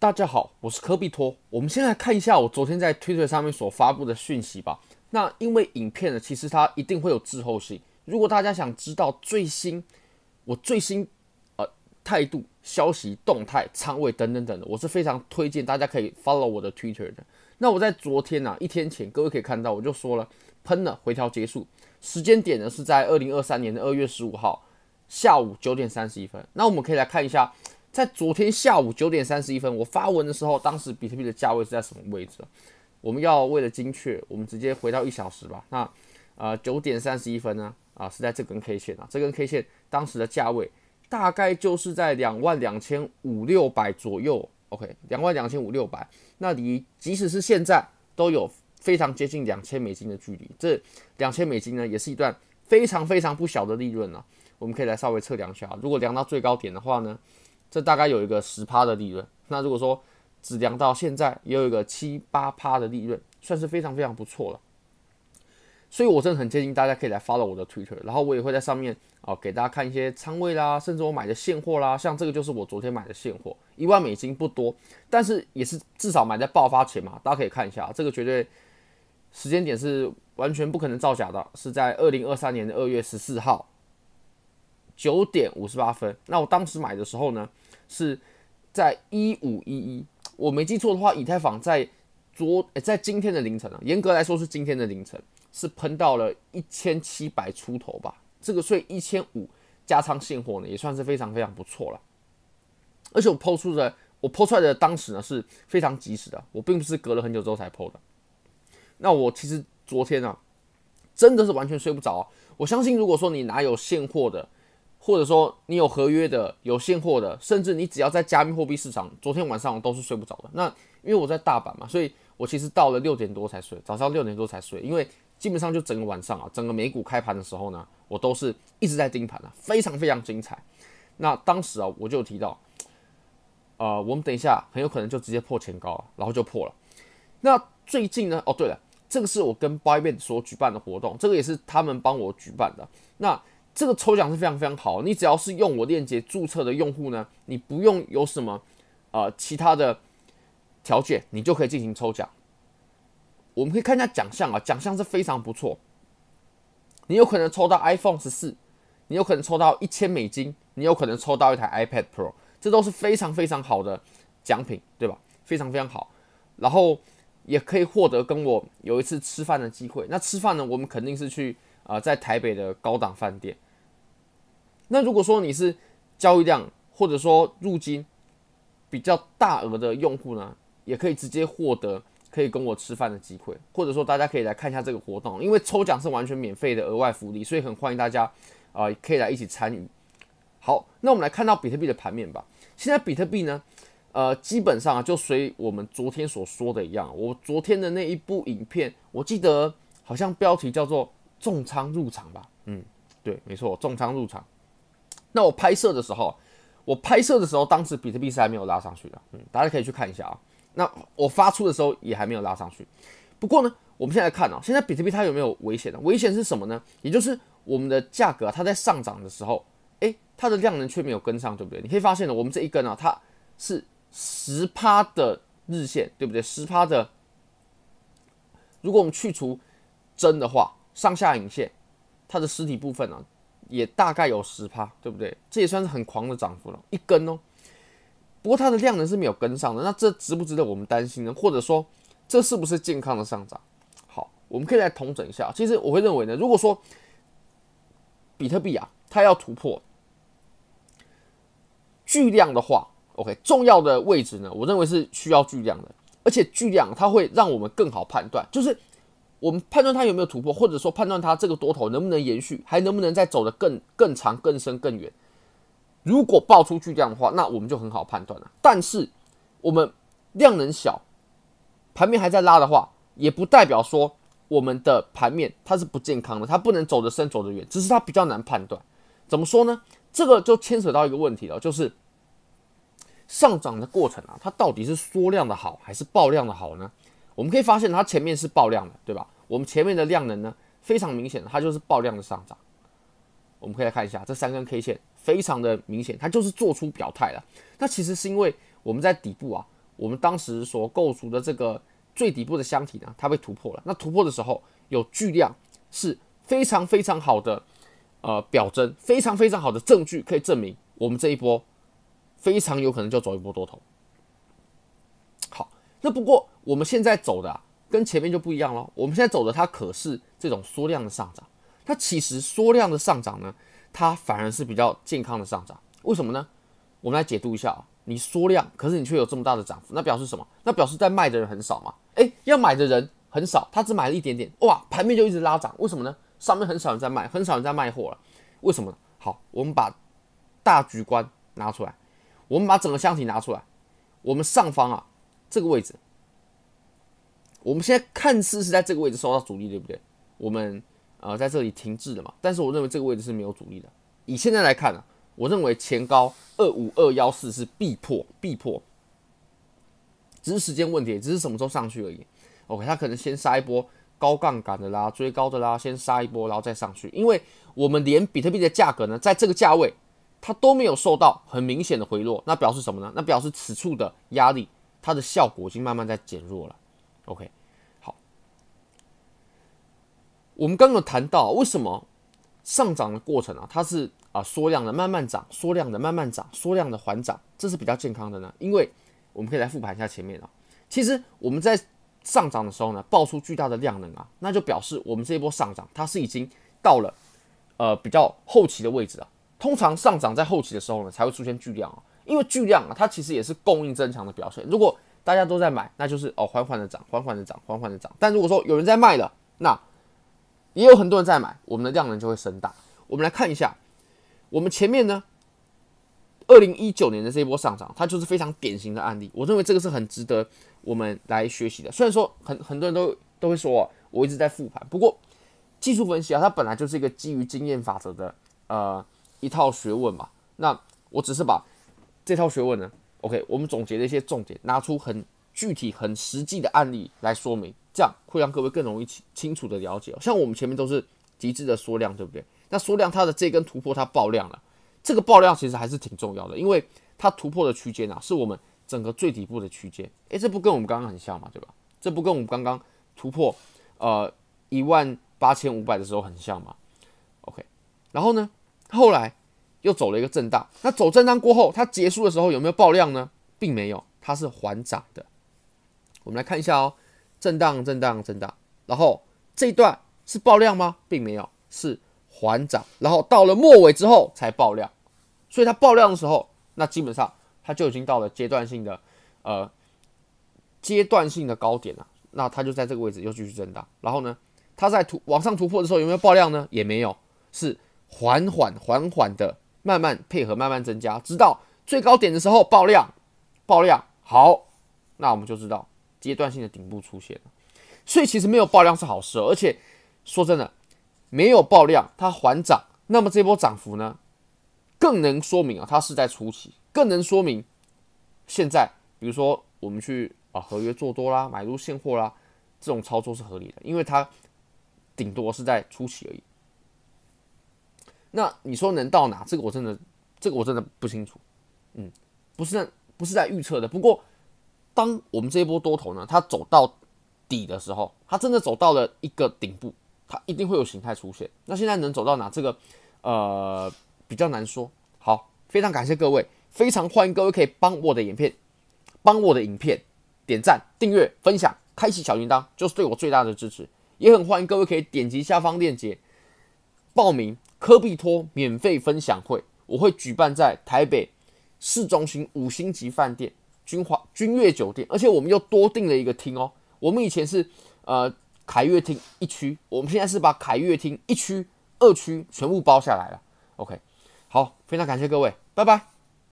大家好，我是科比托。我们先来看一下我昨天在 Twitter 上面所发布的讯息吧。那因为影片呢，其实它一定会有滞后性。如果大家想知道最新我最新呃态度、消息、动态、仓位等等等的，我是非常推荐大家可以 follow 我的 Twitter 的。那我在昨天呢、啊，一天前，各位可以看到，我就说了，喷了，回调结束，时间点呢是在二零二三年的二月十五号下午九点三十一分。那我们可以来看一下，在昨天下午九点三十一分我发文的时候，当时比特币的价位是在什么位置？我们要为了精确，我们直接回到一小时吧。那呃九点三十一分呢？啊，是在这根 K 线啊，这根 K 线当时的价位大概就是在两万两千五六百左右，OK，两万两千五六百，那离即使是现在都有非常接近两千美金的距离，这两千美金呢，也是一段非常非常不小的利润啊。我们可以来稍微测量一下，如果量到最高点的话呢，这大概有一个十趴的利润。那如果说只量到现在，也有一个七八趴的利润，算是非常非常不错了。所以，我真的很建议大家可以来 follow 我的 Twitter，然后我也会在上面啊给大家看一些仓位啦，甚至我买的现货啦，像这个就是我昨天买的现货，一万美金不多，但是也是至少买在爆发前嘛，大家可以看一下，这个绝对时间点是完全不可能造假的，是在二零二三年的二月十四号九点五十八分。那我当时买的时候呢，是在一五一一，我没记错的话，以太坊在昨在今天的凌晨啊，严格来说是今天的凌晨。是喷到了一千七百出头吧，这个税一千五加仓现货呢，也算是非常非常不错了。而且我抛出的，我抛出来的当时呢是非常及时的，我并不是隔了很久之后才抛的。那我其实昨天啊，真的是完全睡不着。我相信，如果说你拿有现货的，或者说你有合约的、有现货的，甚至你只要在加密货币市场，昨天晚上我都是睡不着的。那因为我在大阪嘛，所以我其实到了六点多才睡，早上六点多才睡，因为。基本上就整个晚上啊，整个美股开盘的时候呢，我都是一直在盯盘啊，非常非常精彩。那当时啊，我就提到，呃，我们等一下很有可能就直接破前高了，然后就破了。那最近呢，哦对了，这个是我跟 Bybit 所举办的活动，这个也是他们帮我举办的。那这个抽奖是非常非常好，你只要是用我链接注册的用户呢，你不用有什么呃其他的条件，你就可以进行抽奖。我们可以看一下奖项啊，奖项是非常不错。你有可能抽到 iPhone 十四，你有可能抽到一千美金，你有可能抽到一台 iPad Pro，这都是非常非常好的奖品，对吧？非常非常好。然后也可以获得跟我有一次吃饭的机会。那吃饭呢，我们肯定是去啊、呃，在台北的高档饭店。那如果说你是交易量或者说入金比较大额的用户呢，也可以直接获得。可以跟我吃饭的机会，或者说大家可以来看一下这个活动，因为抽奖是完全免费的额外福利，所以很欢迎大家啊、可以来一起参与。好，那我们来看到比特币的盘面吧。现在比特币呢，呃，基本上，就随我们昨天所说的一样，我昨天的那一部影片，我记得好像标题叫做“重仓入场”吧？嗯，对，没错，重仓入场。那我拍摄的时候，我拍摄的时候，当时比特币是还没有拉上去的，嗯，大家可以去看一下啊。那我发出的时候也还没有拉上去，不过呢，我们现在看啊，现在比特币它有没有危险呢？危险是什么呢？也就是我们的价格它在上涨的时候，诶，它的量能却没有跟上，对不对？你可以发现呢，我们这一根啊，它是十趴的日线，对不对？十趴的，如果我们去除真的话，上下影线，它的实体部分呢，也大概有十趴，对不对？这也算是很狂的涨幅了，一根哦。不过它的量能是没有跟上的，那这值不值得我们担心呢？或者说，这是不是健康的上涨？好，我们可以来统整一下。其实我会认为呢，如果说比特币啊，它要突破巨量的话，OK，重要的位置呢，我认为是需要巨量的，而且巨量它会让我们更好判断，就是我们判断它有没有突破，或者说判断它这个多头能不能延续，还能不能再走得更更长、更深、更远。如果爆出巨量的话，那我们就很好判断了。但是我们量能小，盘面还在拉的话，也不代表说我们的盘面它是不健康的，它不能走得深、走得远，只是它比较难判断。怎么说呢？这个就牵扯到一个问题了，就是上涨的过程啊，它到底是缩量的好还是爆量的好呢？我们可以发现它前面是爆量的，对吧？我们前面的量能呢，非常明显的，它就是爆量的上涨。我们可以来看一下这三根 K 线。非常的明显，它就是做出表态了。那其实是因为我们在底部啊，我们当时所构筑的这个最底部的箱体呢，它被突破了。那突破的时候有巨量，是非常非常好的呃表征，非常非常好的证据，可以证明我们这一波非常有可能就走一波多头。那不过我们现在走的啊，跟前面就不一样了。我们现在走的它可是这种缩量的上涨，它其实缩量的上涨呢，它反而是比较健康的上涨。为什么呢？我们来解读一下啊。你缩量，可是你却有这么大的涨幅，那表示什么？那表示在卖的人很少嘛？诶，要买的人很少，他只买了一点点，哇，盘面就一直拉涨，为什么呢？上面很少人在卖，很少人在卖货了，为什么？好，我们把大局观拿出来，我们把整个箱体拿出来，我们上方啊这个位置，我们现在看似是在这个位置受到阻力，对不对？我们呃在这里停滞了嘛，但是我认为这个位置是没有阻力的。以现在来看呢、我认为前高二五二幺四是必破，必破，只是时间问题，只是什么时候上去而已。OK，他可能先杀一波高杠杆的啦，追高的啦，先杀一波，然后再上去。因为我们连比特币的价格呢，在这个价位，它都没有受到很明显的回落，那表示什么呢？那表示此处的压力，它的效果已经慢慢在减弱了。OK，好，我们刚刚谈到为什么上涨的过程啊，它是。啊，缩量的慢慢涨，缩量的慢慢涨，缩量的缓涨，这是比较健康的呢。因为我们可以来复盘一下前面啊。其实我们在上涨的时候呢，爆出巨大的量能啊，那就表示我们这一波上涨它是已经到了呃比较后期的位置啊。通常上涨在后期的时候呢，才会出现巨量啊。因为巨量啊，它其实也是供应增强的表现。如果大家都在买，那就是哦缓缓的涨，缓缓的涨，缓缓的涨。但如果说有人在卖了，那也有很多人在买，我们的量能就会升大。我们来看一下。我们前面呢，二零一九年的这一波上涨，它就是非常典型的案例。我认为这个是很值得我们来学习的。虽然说很很多人都都会说啊，我一直在复盘，不过技术分析啊，它本来就是一个基于经验法则的呃一套学问嘛。那我只是把这套学问呢，OK，我们总结了一些重点，拿出很具体、很实际的案例来说明，这样会让各位更容易清清楚的了解。像我们前面都是极致的缩量，对不对？那缩量它的这根突破它爆量了，这个爆量其实还是挺重要的，因为它突破的区间啊，是我们整个最底部的区间，诶，这不跟我们刚刚很像嘛，对吧？这不跟我们刚刚突破呃一万八千五百的时候很像嘛？OK，然后呢，后来又走了一个震荡，那走震荡过后，它结束的时候有没有爆量呢？并没有，它是缓涨的。我们来看一下哦，震荡震荡震荡，然后这一段是爆量吗？并没有，是。缓涨，然后到了末尾之后才爆量，所以它爆量的时候，那基本上它就已经到了阶段性的呃阶段性的高点了。那它就在这个位置又继续震荡，然后呢，它在突往上突破的时候有没有爆量呢？也没有，是缓缓缓缓的慢慢配合慢慢增加，直到最高点的时候爆量，爆量好，那我们就知道阶段性的顶部出现了。所以其实没有爆量是好事，而且说真的。没有爆量，它缓涨，那么这波涨幅呢，更能说明啊，它是在初期，更能说明现在，比如说我们去啊合约做多啦，买入现货啦，这种操作是合理的，因为它顶多是在初期而已。那你说能到哪？这个我真的，这个我真的不清楚。嗯，不是不是在预测的。不过，当我们这一波多头呢，它走到底的时候，它真的走到了一个顶部。它一定会有形态出现，那现在能走到哪？这个呃比较难说。好，非常感谢各位，非常欢迎各位可以帮我的影片，帮我的影片点赞、订阅、分享、开启小铃铛，就是对我最大的支持。也很欢迎各位可以点击下方链接报名科比托免费分享会，我会举办在台北市中心五星级饭店君华君悦酒店，而且我们又多订了一个厅哦。我们以前是呃。凯悦厅一区，我们现在是把凯悦厅一区、二区全部包下来了。OK，好，非常感谢各位，拜拜。